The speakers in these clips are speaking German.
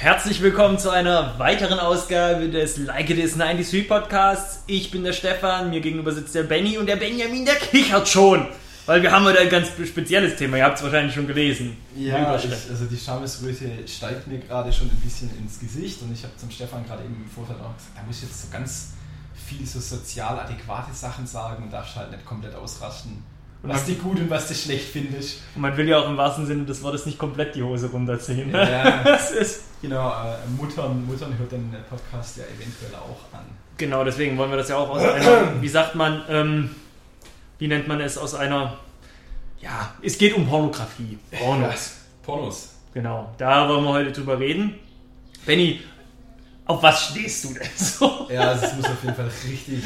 Herzlich willkommen zu einer weiteren Ausgabe des Like It Is 93 Podcasts. Ich bin der Stefan, mir gegenüber sitzt der Benny und der Benjamin, der kichert schon. Weil wir haben heute ein ganz spezielles Thema, ihr habt es wahrscheinlich schon gelesen. Ja, ich, also die Schamesröte steigt mir gerade schon ein bisschen ins Gesicht und ich habe zum Stefan gerade eben im Vorfeld auch gesagt, da muss ich jetzt so ganz viel so sozial adäquate Sachen sagen und darfst halt nicht komplett ausrasten. Was du gut und was du schlecht findest. Und man will ja auch im wahrsten Sinne des Wortes nicht komplett die Hose runterziehen. Ne? Ja, das ist genau, äh, Muttern, Muttern hört den Podcast ja eventuell auch an. Genau, deswegen wollen wir das ja auch aus einer, wie sagt man, ähm, wie nennt man es, aus einer, ja, es geht um Pornografie. Pornos. Pornos. Genau, da wollen wir heute drüber reden. Benny, auf was stehst du denn so? Ja, es muss auf jeden Fall richtig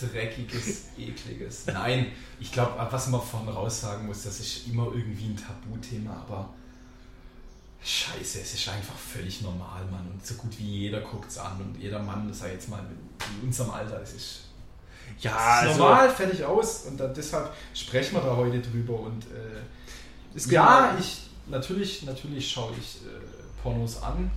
dreckiges, ekliges. Nein, ich glaube, was man vorne raus sagen muss, das ist immer irgendwie ein Tabuthema, aber scheiße, es ist einfach völlig normal, Mann. Und so gut wie jeder guckt es an und jeder Mann, das sei jetzt mal in unserem Alter, das ist, ja, ist also, normal, fertig aus. Und dann, deshalb sprechen wir da heute drüber. Und äh, ja, genau ich natürlich, natürlich schaue ich äh, Pornos an.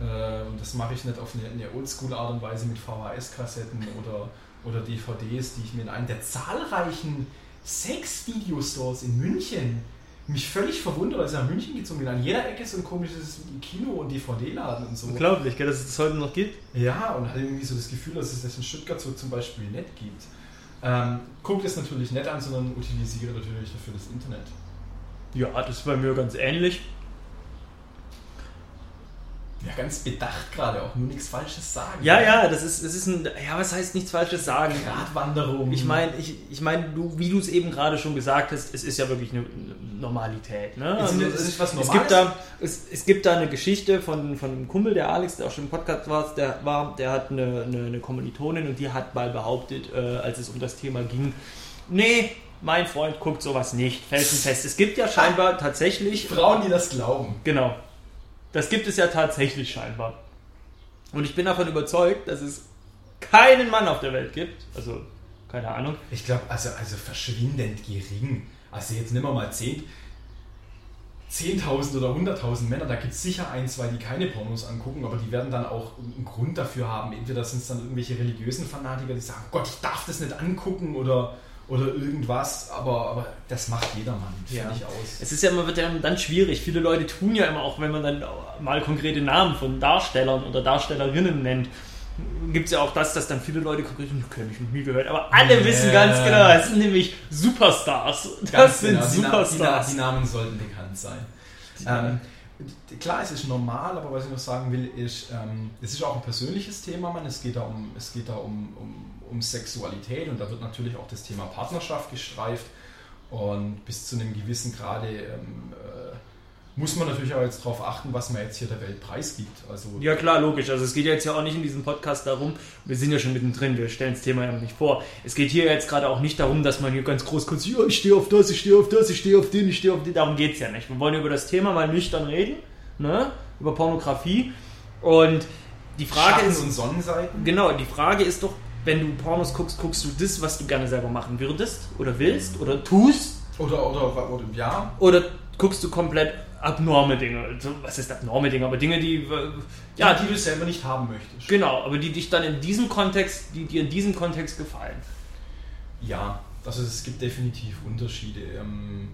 Äh, und das mache ich nicht auf eine, eine Oldschool-Art und Weise mit VHS-Kassetten oder oder DVDs, die ich mir in einem der zahlreichen Sex-Video-Stores in München mich völlig verwundert, als ich nach München gezogen bin. An jeder Ecke so ein komisches Kino- und DVD-Laden und so. Unglaublich, gell, dass es das heute noch gibt. Ja, und hatte irgendwie so das Gefühl, dass es das in Stuttgart so zum Beispiel nicht gibt. Ähm, guckt es natürlich nicht an, sondern utilisiere natürlich dafür das Internet. Ja, das ist bei mir ganz ähnlich ganz bedacht gerade auch nur nichts Falsches sagen. Ja, ja, das ist, das ist ein, ja, was heißt nichts Falsches sagen? Gratwanderung. Ich meine, ich, ich mein, du, wie du es eben gerade schon gesagt hast, es ist ja wirklich eine Normalität. Ne? Also es, ist was Normales. Es gibt, da, es, es gibt da eine Geschichte von, von einem Kumpel, der Alex, der auch schon im Podcast war, der, war, der hat eine, eine, eine Kommilitonin und die hat mal behauptet, äh, als es um das Thema ging, nee, mein Freund guckt sowas nicht, felsenfest. Es gibt ja scheinbar tatsächlich... Frauen, die das glauben. Genau. Das gibt es ja tatsächlich scheinbar. Und ich bin davon überzeugt, dass es keinen Mann auf der Welt gibt, also keine Ahnung. Ich glaube, also, also verschwindend gering. Also jetzt nehmen wir mal 10, 10.000 oder 100.000 Männer, da gibt es sicher ein, zwei, die keine Pornos angucken, aber die werden dann auch einen Grund dafür haben. Entweder sind es dann irgendwelche religiösen Fanatiker, die sagen, Gott, ich darf das nicht angucken oder oder irgendwas, aber, aber das macht jedermann, ja. aus. Es ist ja immer wird ja dann schwierig. Viele Leute tun ja immer auch, wenn man dann mal konkrete Namen von Darstellern oder Darstellerinnen nennt, gibt es ja auch das, dass dann viele Leute konkret, kenne ich noch nie gehört, aber alle yeah. wissen ganz genau, es sind nämlich Superstars. Das ganz sind genau. Superstars. Die, die, Namen sollten bekannt sein. Ähm, klar, es ist normal, aber was ich noch sagen will, ist, ähm, es ist auch ein persönliches Thema, man. Es geht da um, es geht da um, um um Sexualität und da wird natürlich auch das Thema Partnerschaft gestreift. Und bis zu einem gewissen Grade ähm, äh, muss man natürlich auch jetzt darauf achten, was man jetzt hier der Welt preisgibt. Also ja klar, logisch. Also es geht jetzt ja auch nicht in diesem Podcast darum, wir sind ja schon mittendrin, wir stellen das Thema ja noch nicht vor. Es geht hier jetzt gerade auch nicht darum, dass man hier ganz groß kurz, ja, ich stehe auf das, ich stehe auf das, ich stehe auf den, ich stehe auf den. Darum geht es ja nicht. Wir wollen über das Thema mal nüchtern reden, ne? über Pornografie. Und die Frage Schatten ist. und Sonnenseiten? Genau, die Frage ist doch, wenn du Pornos guckst, guckst du das, was du gerne selber machen würdest oder willst oder tust? Oder, oder, oder ja. Oder guckst du komplett abnorme Dinge? Was ist abnorme Dinge? Aber Dinge, die. Äh, ja, die, die du selber nicht haben möchtest. Genau, aber die dich dann in diesem Kontext, die dir in diesem Kontext gefallen. Ja, also es gibt definitiv Unterschiede. Ähm,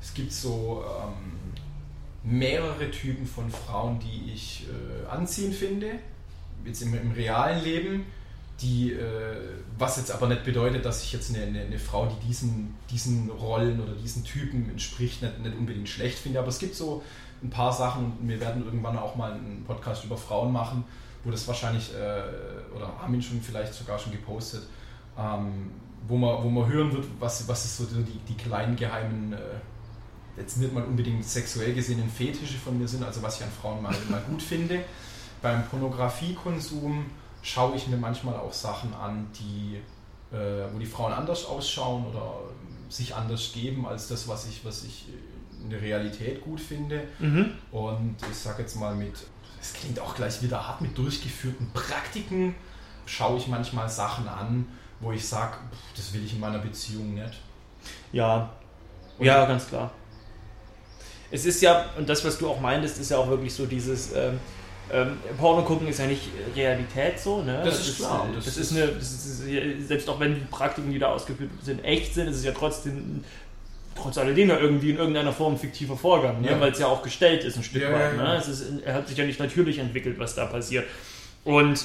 es gibt so ähm, mehrere Typen von Frauen, die ich äh, anziehend finde. Jetzt im, im realen Leben die, äh, was jetzt aber nicht bedeutet, dass ich jetzt eine, eine, eine, Frau, die diesen, diesen Rollen oder diesen Typen entspricht, nicht, nicht unbedingt schlecht finde. Aber es gibt so ein paar Sachen und wir werden irgendwann auch mal einen Podcast über Frauen machen, wo das wahrscheinlich, äh, oder haben ihn schon vielleicht sogar schon gepostet, ähm, wo, man, wo man hören wird, was, was ist so die, die kleinen geheimen, äh, jetzt nicht mal unbedingt sexuell gesehenen Fetische von mir sind, also was ich an Frauen mal, mal gut finde. Beim Pornografiekonsum schaue ich mir manchmal auch Sachen an, die, äh, wo die Frauen anders ausschauen oder sich anders geben als das, was ich, was ich in der Realität gut finde. Mhm. Und ich sage jetzt mal mit, es klingt auch gleich wieder hart, mit durchgeführten Praktiken schaue ich manchmal Sachen an, wo ich sage, das will ich in meiner Beziehung nicht. Ja, und ja, ganz klar. es ist ja, und das, was du auch meintest, ist ja auch wirklich so dieses. Ähm, ähm, Porno gucken ist ja nicht Realität so, ne? Das, das ist klar. Das, das, ist eine, das ist, selbst auch wenn die Praktiken, die da ausgeführt sind, echt sind, ist es ja trotzdem trotz alledem ja irgendwie in irgendeiner Form fiktiver Vorgang, ne? ja. weil es ja auch gestellt ist ein Stück ja, weit. Ne? Es ist, er hat sich ja nicht natürlich entwickelt, was da passiert. Und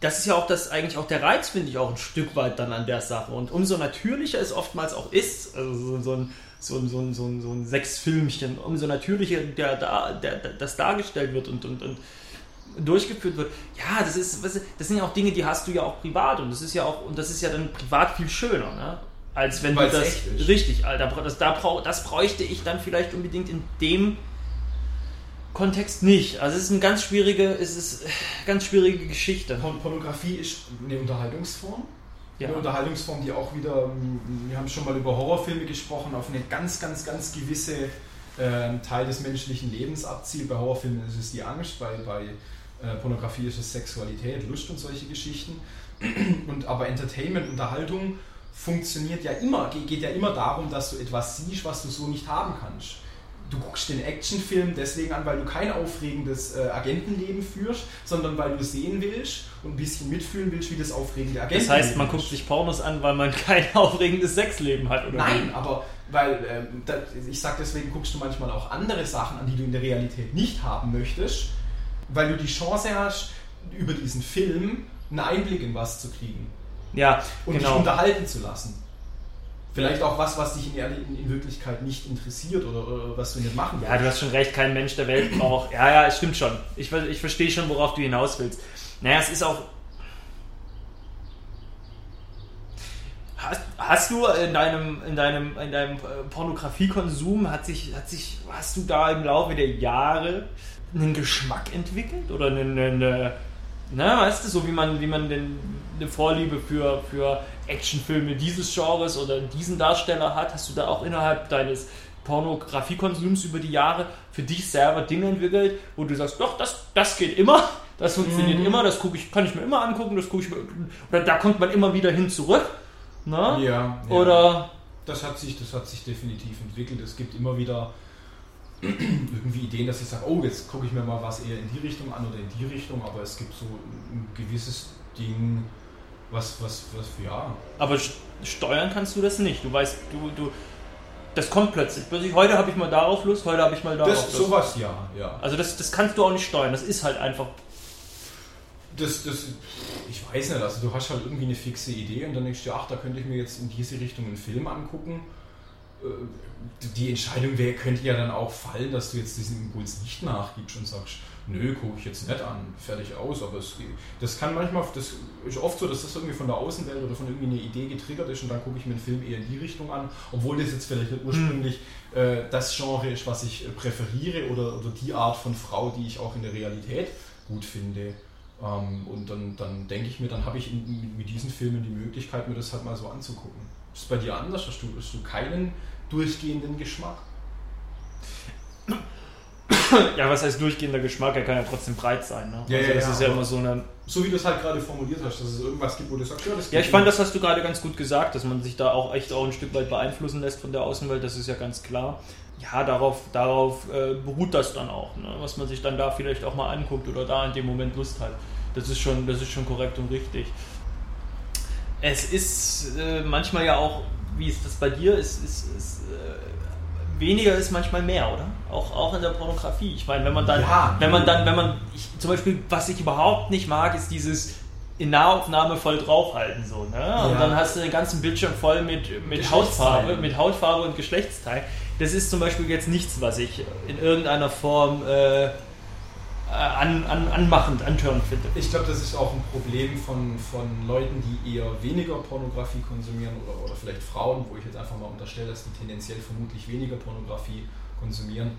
das ist ja auch das eigentlich auch der Reiz, finde ich, auch ein Stück weit dann an der Sache. Und umso natürlicher es oftmals auch ist, also so, so ein so ein, so ein, so ein, so ein Sexfilmchen, umso natürlicher der, der, der, das dargestellt wird und, und, und durchgeführt wird. Ja, das ist, das sind ja auch Dinge, die hast du ja auch privat und das ist ja auch, und das ist ja dann privat viel schöner, ne? Als wenn Weil's du das. Richtig, Alter, das, da, das bräuchte ich dann vielleicht unbedingt in dem Kontext nicht. Also es ist eine ganz schwierige, es ist ganz schwierige Geschichte. Pornografie ist eine Unterhaltungsform. Ja. Eine Unterhaltungsform, die auch wieder, wir haben schon mal über Horrorfilme gesprochen, auf eine ganz, ganz, ganz gewisse äh, Teil des menschlichen Lebens abzielt. Bei Horrorfilmen ist es die Angst, bei, bei äh, Pornografie ist es Sexualität, Lust und solche Geschichten. Und aber Entertainment, Unterhaltung funktioniert ja immer, geht ja immer darum, dass du etwas siehst, was du so nicht haben kannst du guckst den Actionfilm deswegen an, weil du kein aufregendes äh, Agentenleben führst, sondern weil du sehen willst und ein bisschen mitfühlen willst, wie das aufregende Agentenleben Das heißt, man guckt sich Pornos an, weil man kein aufregendes Sexleben hat, oder? Nein, wie? aber weil, ähm, da, ich sag deswegen, guckst du manchmal auch andere Sachen an, die du in der Realität nicht haben möchtest, weil du die Chance hast, über diesen Film einen Einblick in was zu kriegen. Ja, und genau. dich unterhalten zu lassen. Vielleicht auch was, was dich in, in, in Wirklichkeit nicht interessiert oder, oder, was du nicht machen willst. Ja, du hast schon recht, kein Mensch der Welt braucht. Ja, ja, es stimmt schon. Ich, ich verstehe schon, worauf du hinaus willst. Naja, es ist auch. Hast, hast du in deinem, in deinem, in deinem Pornografiekonsum, hat sich, hat sich, hast du da im Laufe der Jahre einen Geschmack entwickelt? Oder eine, eine, na, weißt du, so wie man, wie man den, eine Vorliebe für, für Actionfilme dieses Genres oder diesen Darsteller hat, hast du da auch innerhalb deines Pornografiekonsums über die Jahre für dich selber Dinge entwickelt, wo du sagst, doch, das, das geht immer, das funktioniert mhm. immer, das gucke ich, kann ich mir immer angucken, das gucke ich mir, oder da kommt man immer wieder hin zurück. Ne? Ja, ja. Oder das hat sich, das hat sich definitiv entwickelt. Es gibt immer wieder irgendwie Ideen, dass ich sage, oh, jetzt gucke ich mir mal was eher in die Richtung an oder in die Richtung, aber es gibt so ein gewisses Ding, was, was, was, ja. Aber steuern kannst du das nicht. Du weißt, du, du, das kommt plötzlich. Heute habe ich mal darauf Lust, heute habe ich mal darauf das, Lust. Sowas ja, ja. Also das, das kannst du auch nicht steuern, das ist halt einfach. Das, das, ich weiß nicht, also du hast halt irgendwie eine fixe Idee und dann denkst du, ach, da könnte ich mir jetzt in diese Richtung einen Film angucken die Entscheidung wäre, könnte ja dann auch fallen, dass du jetzt diesen Impuls nicht nachgibst und sagst, nö, gucke ich jetzt nicht an, fertig aus. Aber es, das kann manchmal, das ist oft so, dass das irgendwie von der Außenwelt oder von irgendwie einer Idee getriggert ist und dann gucke ich mir einen Film eher in die Richtung an, obwohl das jetzt vielleicht ursprünglich hm. äh, das Genre ist, was ich präferiere oder, oder die Art von Frau, die ich auch in der Realität gut finde. Ähm, und dann, dann denke ich mir, dann habe ich in, mit diesen Filmen die Möglichkeit, mir das halt mal so anzugucken. Ist es bei dir anders? Hast du, hast du keinen durchgehenden Geschmack? ja, was heißt durchgehender Geschmack? Er kann ja trotzdem breit sein. Ne? Ja, also ja, das ja, ist ja immer so eine. So wie du es halt gerade formuliert hast, dass es irgendwas gibt, wo du sagst, ja, das Ja, ich fand, das hast du gerade ganz gut gesagt, dass man sich da auch echt auch ein Stück weit beeinflussen lässt von der Außenwelt, das ist ja ganz klar. Ja, darauf, darauf äh, beruht das dann auch, ne? was man sich dann da vielleicht auch mal anguckt oder da in dem Moment Lust hat. Das ist schon, das ist schon korrekt und richtig. Es ist äh, manchmal ja auch, wie ist das bei dir, ist, ist, ist äh, weniger ist manchmal mehr, oder? Auch, auch in der Pornografie. Ich meine, wenn man dann, ja. wenn man dann, wenn man, ich, zum Beispiel, was ich überhaupt nicht mag, ist dieses in Nahaufnahme voll draufhalten so, ne? Und ja. dann hast du den ganzen Bildschirm voll mit, mit Hautfarbe, mit Hautfarbe und Geschlechtsteil. Das ist zum Beispiel jetzt nichts, was ich in irgendeiner Form äh, an, an, anmachend, antörend finde. Ich glaube, das ist auch ein Problem von, von Leuten, die eher weniger Pornografie konsumieren oder, oder vielleicht Frauen, wo ich jetzt einfach mal unterstelle, dass die tendenziell vermutlich weniger Pornografie konsumieren,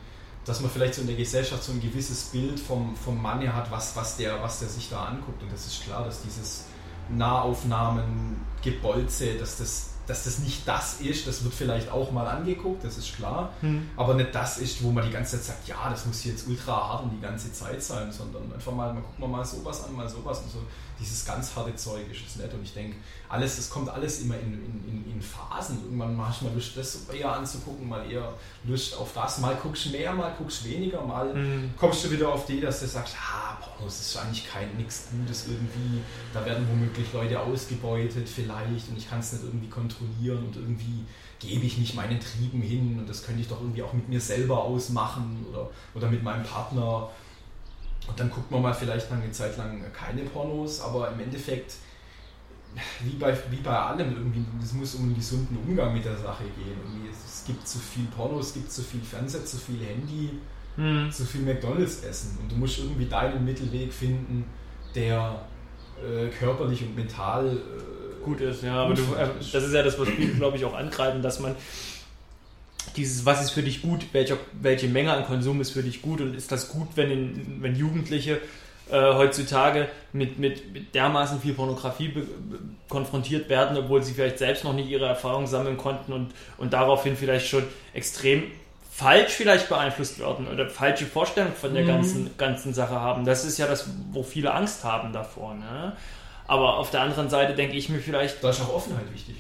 dass man vielleicht so in der Gesellschaft so ein gewisses Bild vom, vom Mann hat, was, was, der, was der sich da anguckt. Und das ist klar, dass dieses Nahaufnahmen, Gebolze, dass das dass das nicht das ist, das wird vielleicht auch mal angeguckt, das ist klar, hm. aber nicht das ist, wo man die ganze Zeit sagt, ja, das muss jetzt ultra hart und die ganze Zeit sein, sondern einfach mal, mal gucken wir mal sowas an, mal sowas und so. Dieses ganz harte Zeug ist es nicht. Und ich denke, alles, es kommt alles immer in, in, in Phasen. Irgendwann manchmal Lust, das eher anzugucken, mal eher Lust auf das. Mal guckst mehr, mal guckst weniger, mal mhm. kommst du wieder auf die, dass du sagst, ah, Pornos ist eigentlich kein nichts Gutes irgendwie. Da werden womöglich Leute ausgebeutet vielleicht und ich kann es nicht irgendwie kontrollieren und irgendwie gebe ich nicht meinen Trieben hin und das könnte ich doch irgendwie auch mit mir selber ausmachen oder, oder mit meinem Partner. Und dann guckt man mal vielleicht eine Zeit lang keine Pornos, aber im Endeffekt, wie bei, wie bei allem, irgendwie, es muss um einen gesunden Umgang mit der Sache gehen. Irgendwie, es gibt zu viel Pornos, es gibt zu viel Fernseher, zu viel Handy, hm. zu viel McDonalds essen. Und du musst irgendwie deinen Mittelweg finden, der äh, körperlich und mental äh, gut ist. Ja, aber du, äh, das ist ja das, was viele, glaube ich, auch angreifen, dass man dieses, was ist für dich gut, welche, welche Menge an Konsum ist für dich gut und ist das gut, wenn, in, wenn Jugendliche äh, heutzutage mit, mit, mit, dermaßen viel Pornografie konfrontiert werden, obwohl sie vielleicht selbst noch nicht ihre Erfahrungen sammeln konnten und, und daraufhin vielleicht schon extrem falsch vielleicht beeinflusst werden oder falsche Vorstellungen von der mhm. ganzen, ganzen Sache haben. Das ist ja das, wo viele Angst haben davor. Ne? Aber auf der anderen Seite denke ich mir vielleicht. Da ist auch Offenheit wichtig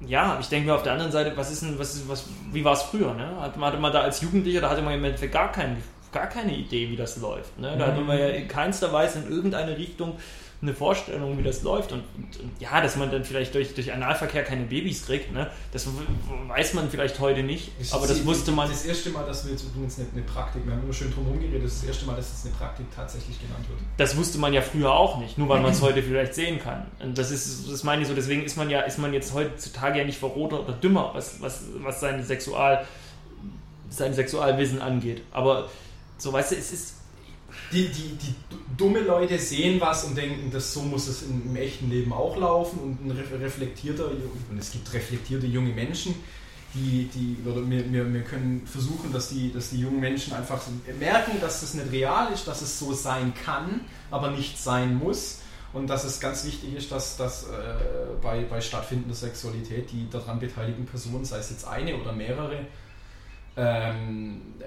ja, ich denke mir auf der anderen Seite, was ist denn, was ist, was, wie war es früher? Ne? Hatte man da als Jugendlicher, da hatte man im Endeffekt gar, kein, gar keine Idee, wie das läuft. Ne? Da mhm. hatte man ja in keinster Weise in irgendeine Richtung eine Vorstellung, wie das läuft. Und, und, und, ja, dass man dann vielleicht durch, durch Analverkehr keine Babys kriegt, ne? das weiß man vielleicht heute nicht. Das aber das wusste man. Das erste Mal, dass wir jetzt übrigens eine, eine Praktik, wir haben immer schön drum herum geredet, das ist das erste Mal, dass jetzt eine Praktik tatsächlich genannt wird. Das wusste man ja früher auch nicht, nur weil man es heute vielleicht sehen kann. Und das ist, das meine ich so, deswegen ist man ja, ist man jetzt heutzutage ja nicht verroter oder dümmer, was, was, was sein Sexual, sein Sexualwissen angeht. Aber so weißt du, es ist die, die, die dumme Leute sehen was und denken, dass so muss es im, echten Leben auch laufen und ein reflektierter, und es gibt reflektierte junge Menschen, die, die oder wir, wir, wir können versuchen, dass die, dass die jungen Menschen einfach merken, dass das nicht real ist, dass es so sein kann, aber nicht sein muss. Und dass es ganz wichtig ist, dass, dass äh, bei, bei stattfindender Sexualität die daran beteiligten Personen, sei es jetzt eine oder mehrere, ähm, äh,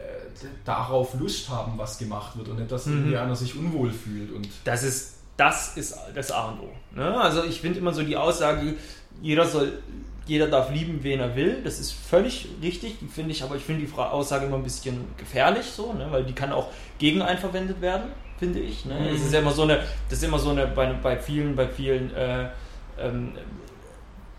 darauf Lust haben, was gemacht wird und nicht, dass mhm. irgendwie einer sich unwohl fühlt. Und das ist das ist das A und O. Ne? Also ich finde immer so die Aussage, jeder soll, jeder darf lieben, wen er will. Das ist völlig richtig, finde ich, aber ich finde die Aussage immer ein bisschen gefährlich, so, ne? weil die kann auch gegen einen verwendet werden, finde ich. Ne? Mhm. Das ist ja immer so eine, das ist immer so eine bei, bei vielen, bei vielen äh, ähm,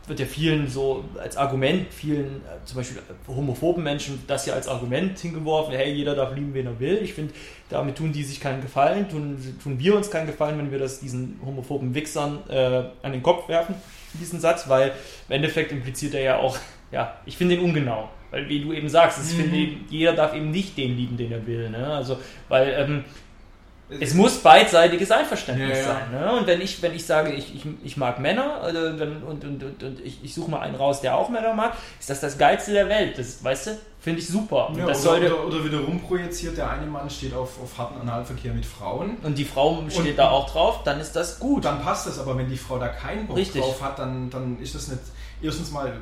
wird ja vielen so als Argument, vielen äh, zum Beispiel homophoben Menschen, das ja als Argument hingeworfen, hey, jeder darf lieben, wen er will. Ich finde, damit tun die sich keinen Gefallen, tun, tun wir uns keinen Gefallen, wenn wir das diesen homophoben Wichsern äh, an den Kopf werfen, diesen Satz, weil im Endeffekt impliziert er ja auch, ja, ich finde ihn ungenau. Weil, wie du eben sagst, mhm. finde, jeder darf eben nicht den lieben, den er will. Ne? Also, weil ähm, es muss beidseitiges Einverständnis ja, ja. sein. Ne? Und wenn ich, wenn ich sage, ich, ich, ich mag Männer wenn, und, und, und, und ich, ich suche mal einen raus, der auch Männer mag, ist das das Geilste der Welt. Das, weißt du, finde ich super. Ja, das oder, sollte, oder, oder wieder rumprojiziert, der eine Mann steht auf, auf harten Analverkehr mit Frauen. Und die Frau steht da auch drauf, dann ist das gut. Dann passt das, aber wenn die Frau da keinen Bock Richtig. drauf hat, dann, dann ist das nicht erstens mal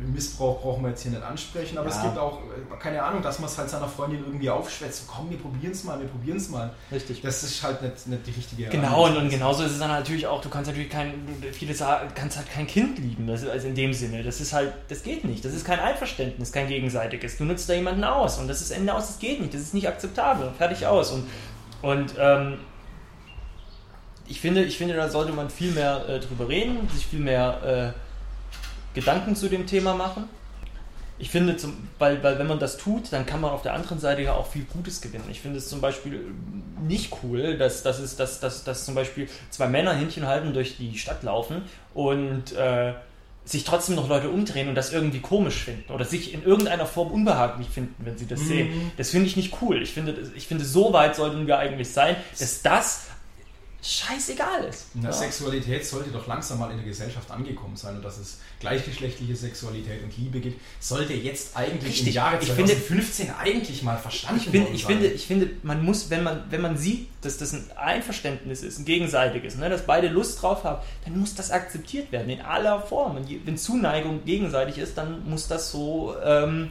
Missbrauch brauchen wir jetzt hier nicht ansprechen, aber ja. es gibt auch, äh, keine Ahnung, dass man es halt seiner Freundin irgendwie aufschwätzt. Komm, wir probieren es mal, wir probieren es mal. Richtig. Das ist halt nicht, nicht die richtige Genau, und, und, genauso ist es dann natürlich auch, du kannst natürlich kein, viele sagen, kannst halt kein Kind lieben, das, also in dem Sinne. Das ist halt, das geht nicht. Das ist kein Einverständnis, kein gegenseitiges. Du nutzt da jemanden aus und das ist Ende aus, das geht nicht, das ist nicht akzeptabel. Fertig aus. Und, und ähm, ich finde, ich finde, da sollte man viel mehr äh, drüber reden, sich viel mehr äh, Gedanken zu dem Thema machen. Ich finde, zum, weil, weil wenn man das tut, dann kann man auf der anderen Seite ja auch viel Gutes gewinnen. Ich finde es zum Beispiel nicht cool, dass, dass, es, dass, dass, dass zum Beispiel zwei Männer Händchen halten durch die Stadt laufen und äh, sich trotzdem noch Leute umdrehen und das irgendwie komisch finden oder sich in irgendeiner Form unbehaglich finden, wenn sie das mhm. sehen. Das finde ich nicht cool. Ich finde, ich finde, so weit sollten wir eigentlich sein, dass das scheißegal ist. Ja. Sexualität sollte doch langsam mal in der Gesellschaft angekommen sein und dass es gleichgeschlechtliche Sexualität und Liebe gibt, sollte jetzt eigentlich Richtig. im Jahre 2015 finde, eigentlich mal verstanden ich finde, ich sein. Finde, ich finde, man muss, wenn man, wenn man sieht, dass das ein Einverständnis ist, ein gegenseitiges, ne, dass beide Lust drauf haben, dann muss das akzeptiert werden in aller Form. Und wenn Zuneigung gegenseitig ist, dann muss das so... Ähm,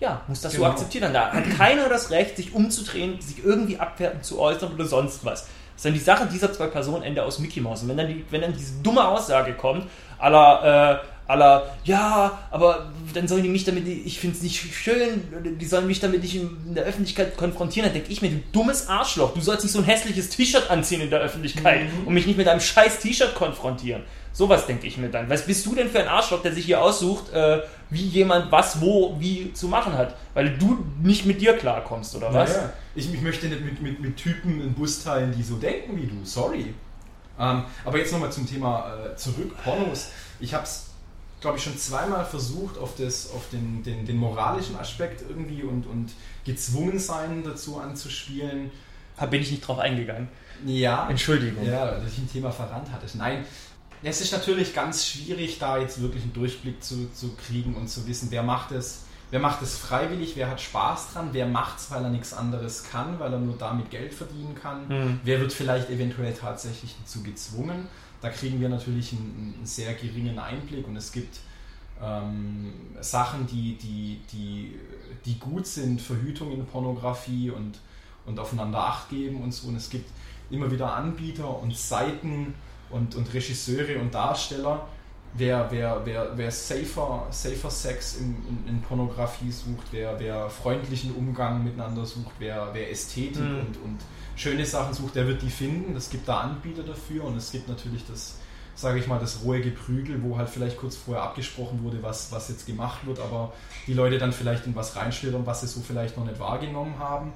ja, muss das genau. so akzeptieren. Da hat keiner das Recht, sich umzudrehen, sich irgendwie abwertend zu äußern oder sonst was. Dann die Sache dieser zwei Personen Ende aus Mickey Mouse. Und wenn dann, die, wenn dann diese dumme Aussage kommt, aller, äh, aller, ja, aber dann sollen die mich damit, ich finde es nicht schön, die sollen mich damit nicht in der Öffentlichkeit konfrontieren, dann denke ich mir, du dummes Arschloch, du sollst nicht so ein hässliches T-Shirt anziehen in der Öffentlichkeit mhm. und mich nicht mit deinem scheiß T-Shirt konfrontieren. Sowas denke ich mir dann. Was bist du denn für ein Arschloch, der sich hier aussucht, äh, wie jemand was, wo, wie zu machen hat? Weil du nicht mit dir klarkommst, oder was? Naja, ich, ich möchte nicht mit, mit, mit Typen einen Bus teilen, die so denken wie du. Sorry. Ähm, aber jetzt nochmal zum Thema äh, zurück, Pornos. Ich habe es, glaube ich, schon zweimal versucht, auf, das, auf den, den, den moralischen Aspekt irgendwie und, und gezwungen sein dazu anzuspielen. Da bin ich nicht drauf eingegangen. Ja. Entschuldigung. Ja, dass ich ein Thema verrannt hatte. Nein, es ist natürlich ganz schwierig, da jetzt wirklich einen Durchblick zu, zu kriegen und zu wissen, wer macht es, wer macht es freiwillig, wer hat Spaß dran, wer macht es, weil er nichts anderes kann, weil er nur damit Geld verdienen kann, mhm. wer wird vielleicht eventuell tatsächlich dazu gezwungen. Da kriegen wir natürlich einen, einen sehr geringen Einblick und es gibt ähm, Sachen, die, die, die, die gut sind, Verhütung in Pornografie und, und aufeinander Acht geben und so. Und es gibt immer wieder Anbieter und Seiten, und, und Regisseure und Darsteller, wer, wer, wer, wer safer, safer Sex in, in, in Pornografie sucht, wer, wer freundlichen Umgang miteinander sucht, wer, wer Ästhetik mhm. und, und schöne Sachen sucht, der wird die finden. Es gibt da Anbieter dafür und es gibt natürlich das, sage ich mal, das rohe Geprügel, wo halt vielleicht kurz vorher abgesprochen wurde, was, was jetzt gemacht wird, aber die Leute dann vielleicht in was reinschlittern, was sie so vielleicht noch nicht wahrgenommen haben.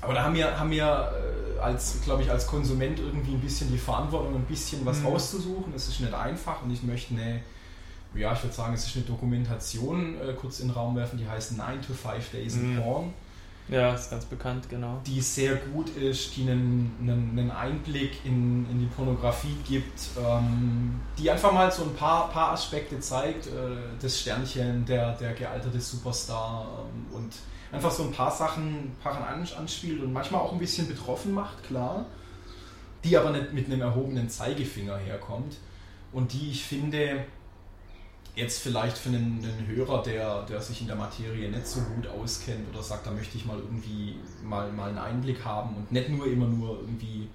Aber da haben wir, haben wir äh, als, glaube ich, als Konsument irgendwie ein bisschen die Verantwortung, ein bisschen was mhm. rauszusuchen. Das ist nicht einfach und ich möchte eine, ja, ich würde sagen, es ist eine Dokumentation äh, kurz in den Raum werfen, die heißt 9 to 5 Days in mhm. Porn. Ja, ist ganz bekannt, genau. Die sehr gut ist, die einen, einen, einen Einblick in, in die Pornografie gibt, ähm, die einfach mal so ein paar, paar Aspekte zeigt. Äh, das Sternchen, der, der gealterte Superstar ähm, und einfach so ein paar Sachen, paar anspielt und manchmal auch ein bisschen betroffen macht, klar, die aber nicht mit einem erhobenen Zeigefinger herkommt und die ich finde, jetzt vielleicht für einen, einen, Hörer, der, der sich in der Materie nicht so gut auskennt oder sagt, da möchte ich mal irgendwie mal, mal einen Einblick haben und nicht nur immer nur irgendwie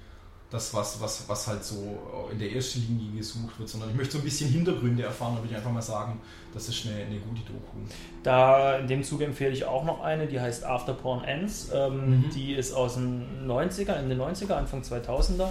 das, was, was, was halt so in der ersten Linie gesucht wird, sondern ich möchte so ein bisschen Hintergründe erfahren, da würde ich einfach mal sagen, das ist eine, eine gute Doku. Da in dem Zuge empfehle ich auch noch eine, die heißt After Porn Ends. Ähm, mhm. Die ist aus den 90er, Ende 90er, Anfang 2000er.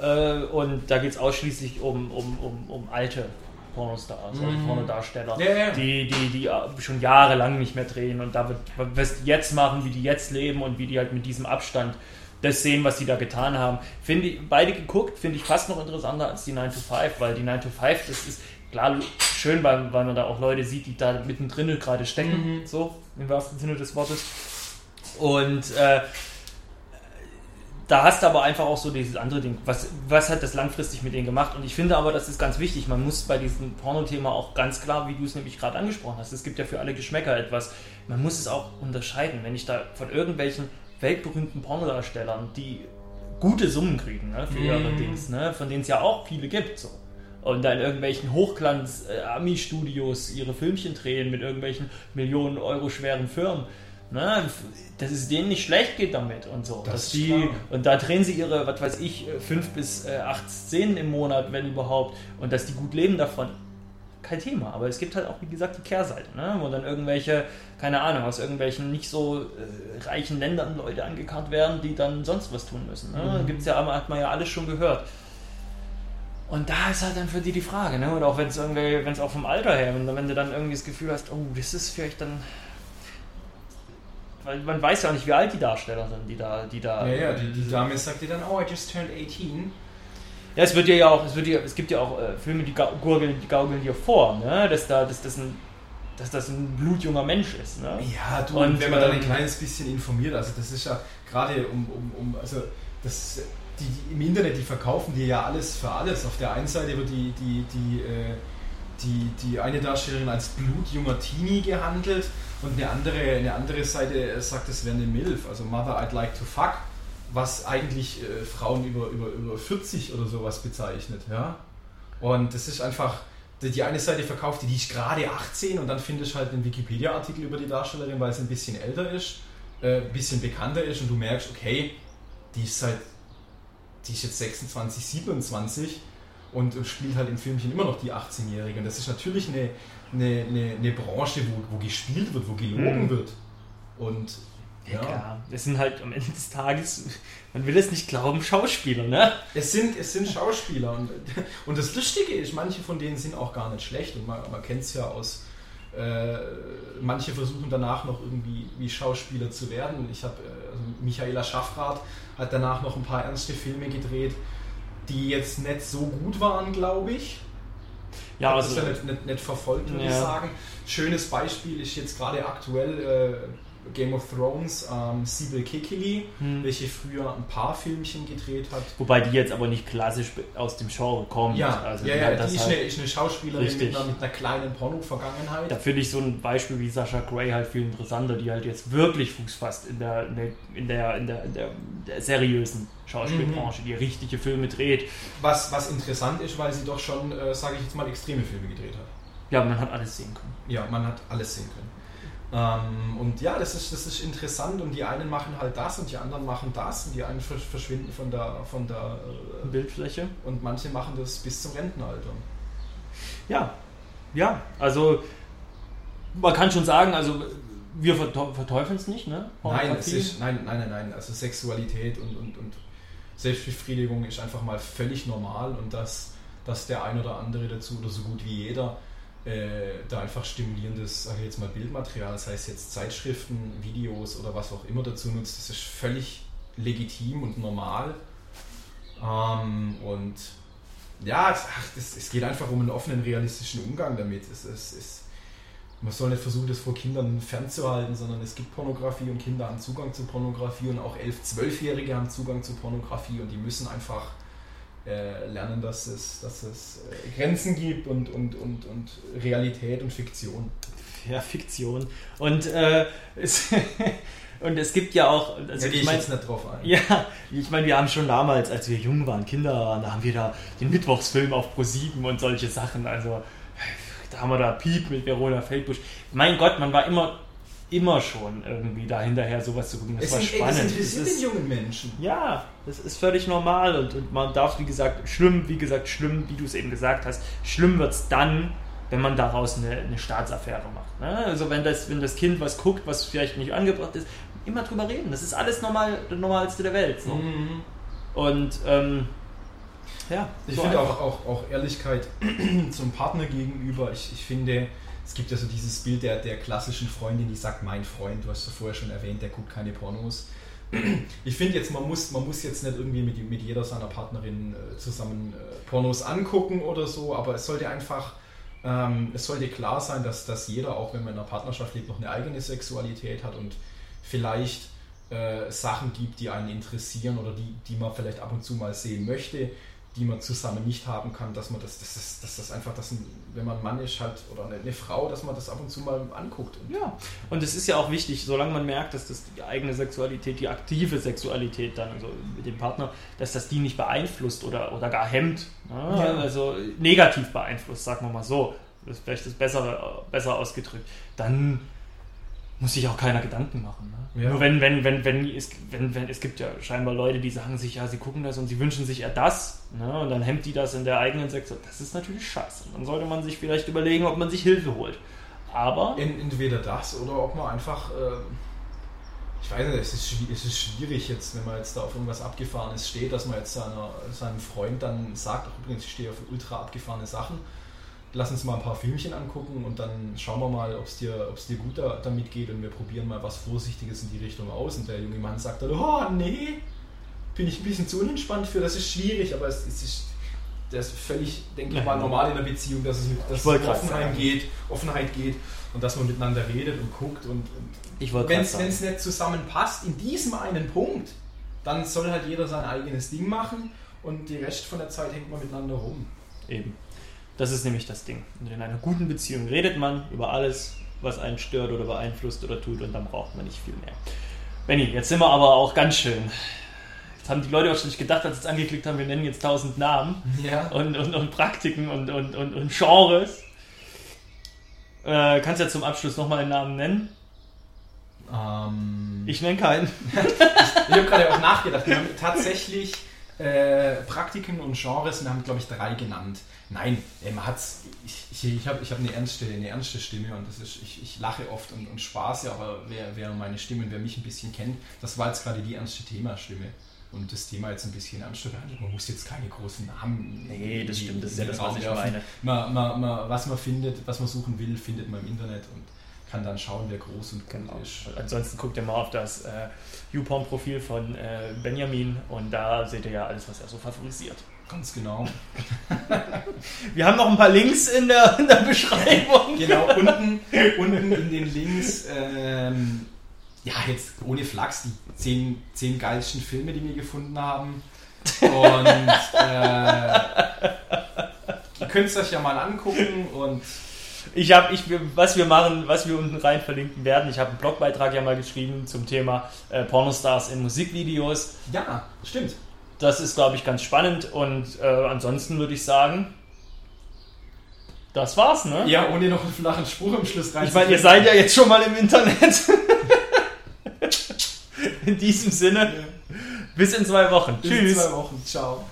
Äh, und da geht es ausschließlich um, um, um, um alte Pornostars, also mhm. Pornodarsteller, ja, ja. Die, die, die schon jahrelang nicht mehr drehen und da wird, was die jetzt machen, wie die jetzt leben und wie die halt mit diesem Abstand das sehen, was sie da getan haben. Finde ich, beide geguckt, finde ich fast noch interessanter als die 9 to 5, weil die 9 to 5, das ist klar schön, weil, weil man da auch Leute sieht, die da mittendrin gerade stecken, mhm. so im wahrsten Sinne des Wortes. Und äh, da hast du aber einfach auch so dieses andere Ding. Was, was hat das langfristig mit denen gemacht? Und ich finde aber, das ist ganz wichtig. Man muss bei diesem Porno-Thema auch ganz klar, wie du es nämlich gerade angesprochen hast, es gibt ja für alle Geschmäcker etwas. Man muss es auch unterscheiden. Wenn ich da von irgendwelchen weltberühmten Pornodarstellern, die gute Summen kriegen ne, für ihre mm. Dings, ne, von denen es ja auch viele gibt. So. Und da in irgendwelchen Hochglanz-Ami-Studios ihre Filmchen drehen mit irgendwelchen Millionen Euro schweren Firmen. Ne, dass es denen nicht schlecht geht damit und so. Das dass die, und da drehen sie ihre, was weiß ich, fünf bis äh, acht Szenen im Monat, wenn überhaupt, und dass die gut leben davon kein Thema. Aber es gibt halt auch, wie gesagt, die Kehrseite, ne? wo dann irgendwelche, keine Ahnung, aus irgendwelchen nicht so äh, reichen Ländern Leute angekarrt werden, die dann sonst was tun müssen. Ne? Mhm. Gibt's ja, hat man ja alles schon gehört. Und da ist halt dann für die die Frage, ne? Oder auch wenn es irgendwie, wenn es auch vom Alter her, wenn, wenn du dann irgendwie das Gefühl hast, oh, das ist vielleicht dann weil man weiß ja auch nicht, wie alt die Darsteller sind, die da, die da. Ja, ja, die, die Dame sagt dir dann, oh, I just turned 18. Ja, es wird ja auch, es, wird ja, es gibt ja auch äh, Filme, die gurgeln, die gaukeln dir vor, ne? dass, da, dass, das ein, dass das ein blutjunger Mensch ist. Ne? Ja, du, und wenn man dann ein ähm, kleines bisschen informiert, also das ist ja gerade um, um, um also das die, die, im Internet, die verkaufen dir ja alles für alles. Auf der einen Seite wird die, die, die, äh, die, die eine Darstellerin als blutjunger Teenie gehandelt und eine andere, eine andere Seite sagt, es wäre eine MILF, also Mother I'd Like to Fuck, was eigentlich äh, Frauen über, über, über 40 oder sowas bezeichnet. Ja? Und das ist einfach, die eine Seite verkauft die, die ist gerade 18 und dann findest du halt einen Wikipedia-Artikel über die Darstellerin, weil sie ein bisschen älter ist, äh, ein bisschen bekannter ist und du merkst, okay, die ist seit, die ist jetzt 26, 27 und spielt halt im Filmchen immer noch die 18-Jährige. Und das ist natürlich eine, eine, eine, eine Branche, wo, wo gespielt wird, wo gelogen mhm. wird. Und ja. Klar, es sind halt am Ende des Tages, man will es nicht glauben, Schauspieler, ne? Es sind, es sind Schauspieler und, und das Lustige ist, manche von denen sind auch gar nicht schlecht und man, man kennt es ja aus, äh, manche versuchen danach noch irgendwie wie Schauspieler zu werden. Ich habe, äh, also Michaela Schaffrath hat danach noch ein paar ernste Filme gedreht, die jetzt nicht so gut waren, glaube ich. Ja, also, das ist ja nicht, nicht, nicht verfolgt, würde ja. ich sagen. Schönes Beispiel ist jetzt gerade aktuell äh, Game of Thrones ähm, Sibyl Kekili, hm. welche früher ein paar Filmchen gedreht hat. Wobei die jetzt aber nicht klassisch aus dem Genre kommt. Ja, also ja, ja die, ist, halt eine, ist, eine, Schauspielerin mit einer, mit einer, kleinen Porno-Vergangenheit. Da finde ich so ein Beispiel wie Sascha Gray halt viel interessanter, die halt jetzt wirklich Fuß fasst in der, in der, in der, in der, der seriösen Schauspielbranche, mhm. die richtige Filme dreht. Was, was interessant ist, weil sie doch schon, äh, sage ich jetzt mal, extreme Filme gedreht hat. Ja, man hat alles sehen können. Ja, man hat alles sehen können. Ähm, und ja, das ist, das ist interessant und die einen machen halt das und die anderen machen das und die einen verschwinden von der, von der äh, Bildfläche und manche machen das bis zum Rentenalter. Ja, ja, also man kann schon sagen, also wir verteufeln es nicht, ne? Nein, es ist, nein, nein, nein, nein, also Sexualität und, und, und Selbstbefriedigung ist einfach mal völlig normal und dass, dass der ein oder andere dazu oder so gut wie jeder äh, da einfach stimulierendes, sage ich jetzt mal, Bildmaterial, sei es jetzt Zeitschriften, Videos oder was auch immer dazu nutzt, das ist völlig legitim und normal. Ähm, und ja, ach, das, es geht einfach um einen offenen, realistischen Umgang damit. Es, es, es, man soll nicht versuchen, das vor Kindern fernzuhalten, sondern es gibt Pornografie und Kinder haben Zugang zu Pornografie und auch 11-, 12-Jährige haben Zugang zu Pornografie und die müssen einfach lernen, dass es, dass es äh, Grenzen gibt und, und, und, und Realität und Fiktion. Ja, Fiktion. Und, äh, es, und es gibt ja auch. Also ja, ich meine jetzt nicht drauf ein. Ja, ich meine, wir haben schon damals, als wir jung waren, Kinder waren, da haben wir da den Mittwochsfilm auf Pro 7 und solche Sachen. Also da haben wir da Piep mit Verona Feldbusch. Mein Gott, man war immer immer schon irgendwie da hinterher sowas zu gucken. Das es war sind, spannend. Das interessiert den jungen Menschen. Ja, das ist völlig normal und, und man darf, wie gesagt, schlimm, wie gesagt, schlimm, wie du es eben gesagt hast, schlimm wird es dann, wenn man daraus eine, eine Staatsaffäre macht. Ne? Also wenn das, wenn das Kind was guckt, was vielleicht nicht angebracht ist, immer drüber reden. Das ist alles normal, das Normalste der Welt. So. Mhm. Und ähm, ja. Ich so finde auch, auch, auch Ehrlichkeit zum Partner gegenüber. Ich, ich finde, es gibt ja so dieses Bild der, der klassischen Freundin, die sagt, mein Freund, du hast ja vorher schon erwähnt, der guckt keine Pornos. Ich finde jetzt, man muss, man muss jetzt nicht irgendwie mit, mit jeder seiner Partnerin äh, zusammen äh, Pornos angucken oder so, aber es sollte einfach, ähm, es sollte klar sein, dass, dass jeder, auch wenn man in einer Partnerschaft lebt, noch eine eigene Sexualität hat und vielleicht äh, Sachen gibt, die einen interessieren oder die, die man vielleicht ab und zu mal sehen möchte, die man zusammen nicht haben kann, dass man das, das ist, dass das einfach, dass ein, wenn man ein Mann ist halt oder eine, eine, Frau, dass man das ab und zu mal anguckt. Und ja, und es ist ja auch wichtig, solange man merkt, dass das die eigene Sexualität, die aktive Sexualität dann, also mit dem Partner, dass das die nicht beeinflusst oder, oder gar hemmt, ne? ja. also negativ beeinflusst, sagen wir mal so, das ist vielleicht das Bessere, besser ausgedrückt, dann muss sich auch keiner Gedanken machen. Ne? Ja. Nur wenn, wenn, wenn, wenn, es, wenn, wenn, es gibt ja scheinbar Leute, die sagen sich, ja, sie gucken das und sie wünschen sich eher das, ne? und dann hemmt die das in der eigenen Sektor. Das ist natürlich scheiße. Dann sollte man sich vielleicht überlegen, ob man sich Hilfe holt. Aber. Entweder das oder ob man einfach. Äh, ich weiß nicht, es ist, es ist schwierig jetzt, wenn man jetzt da auf irgendwas Abgefahrenes steht, dass man jetzt seiner, seinem Freund dann sagt, ach übrigens, ich stehe auf ultra abgefahrene Sachen lass uns mal ein paar Filmchen angucken und dann schauen wir mal, ob es dir, dir gut da, damit geht und wir probieren mal was Vorsichtiges in die Richtung aus. Und der junge Mann sagt dann, oh nee, bin ich ein bisschen zu unentspannt für, das ist schwierig, aber es, es ist, das ist völlig, denke ich mal, normal in der Beziehung, dass es, dass es um Offenheit geht, Offenheit geht und dass man miteinander redet und guckt und, und wenn es nicht zusammenpasst in diesem einen Punkt, dann soll halt jeder sein eigenes Ding machen und die Rest von der Zeit hängt man miteinander rum. Eben. Das ist nämlich das Ding. Und in einer guten Beziehung redet man über alles, was einen stört oder beeinflusst oder tut und dann braucht man nicht viel mehr. Benny, jetzt sind wir aber auch ganz schön. Jetzt haben die Leute wahrscheinlich gedacht, als sie es angeklickt haben, wir nennen jetzt tausend Namen Ja. und, und, und Praktiken und, und, und, und Genres. Äh, kannst ja zum Abschluss nochmal einen Namen nennen? Ähm, Ich nenne keinen. Ich habe gerade auch nachgedacht. Wir haben tatsächlich äh, Praktiken und Genres, wir haben, glaube ich, drei genannt. Nein, man hat's, ich, ich, ich habe ich hab eine, ernste, eine ernste Stimme und das ist, ich, ich lache oft und, und spaße, aber wer, wer meine Stimme und wer mich ein bisschen kennt, das war jetzt gerade die ernste Themastimme. Und das Thema jetzt ein bisschen ernster behandelt. Man muss jetzt keine großen Namen. Nee, das stimmt, das ist ja das, was ich meine. Man, man, man, was man findet, was man suchen will, findet man im Internet und kann dann schauen, wer groß und gut Genau. ist. Ansonsten guckt ihr mal auf das äh, YouPorn-Profil von äh, Benjamin und da seht ihr ja alles, was er so favorisiert. Ganz genau. Wir haben noch ein paar Links in der, in der Beschreibung. Genau, unten, unten in den Links, ähm, ja, jetzt ohne Flachs, die zehn, zehn geilsten Filme, die wir gefunden haben. Und äh, ihr könnt es euch ja mal angucken und Ich habe, ich, was wir machen, was wir unten rein verlinken werden, ich habe einen Blogbeitrag ja mal geschrieben zum Thema äh, Pornostars in Musikvideos. ja, stimmt. Das ist, glaube ich, ganz spannend und äh, ansonsten würde ich sagen, das war's, ne? Ja, ohne noch einen flachen Spruch im Schluss rein. Ich meine, ihr seid ja jetzt schon mal im Internet. in diesem Sinne, bis in zwei Wochen. Bis in Tschüss. zwei Wochen. Ciao.